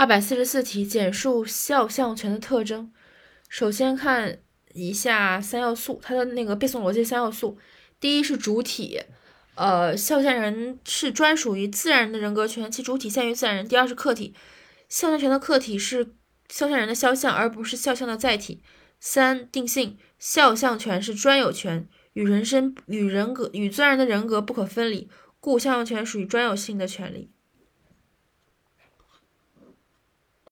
二百四十四题简述肖像权的特征。首先看一下三要素它的那个背诵逻辑三要素。第一是主体呃肖像人是专属于自然人的人格权其主体限于自然人。第二是客体肖像权的客体是肖像人的肖像而不是肖像的载体。三定性肖像权是专有权与人身与人格与自然人的人格不可分离故肖像权属于专有性的权利。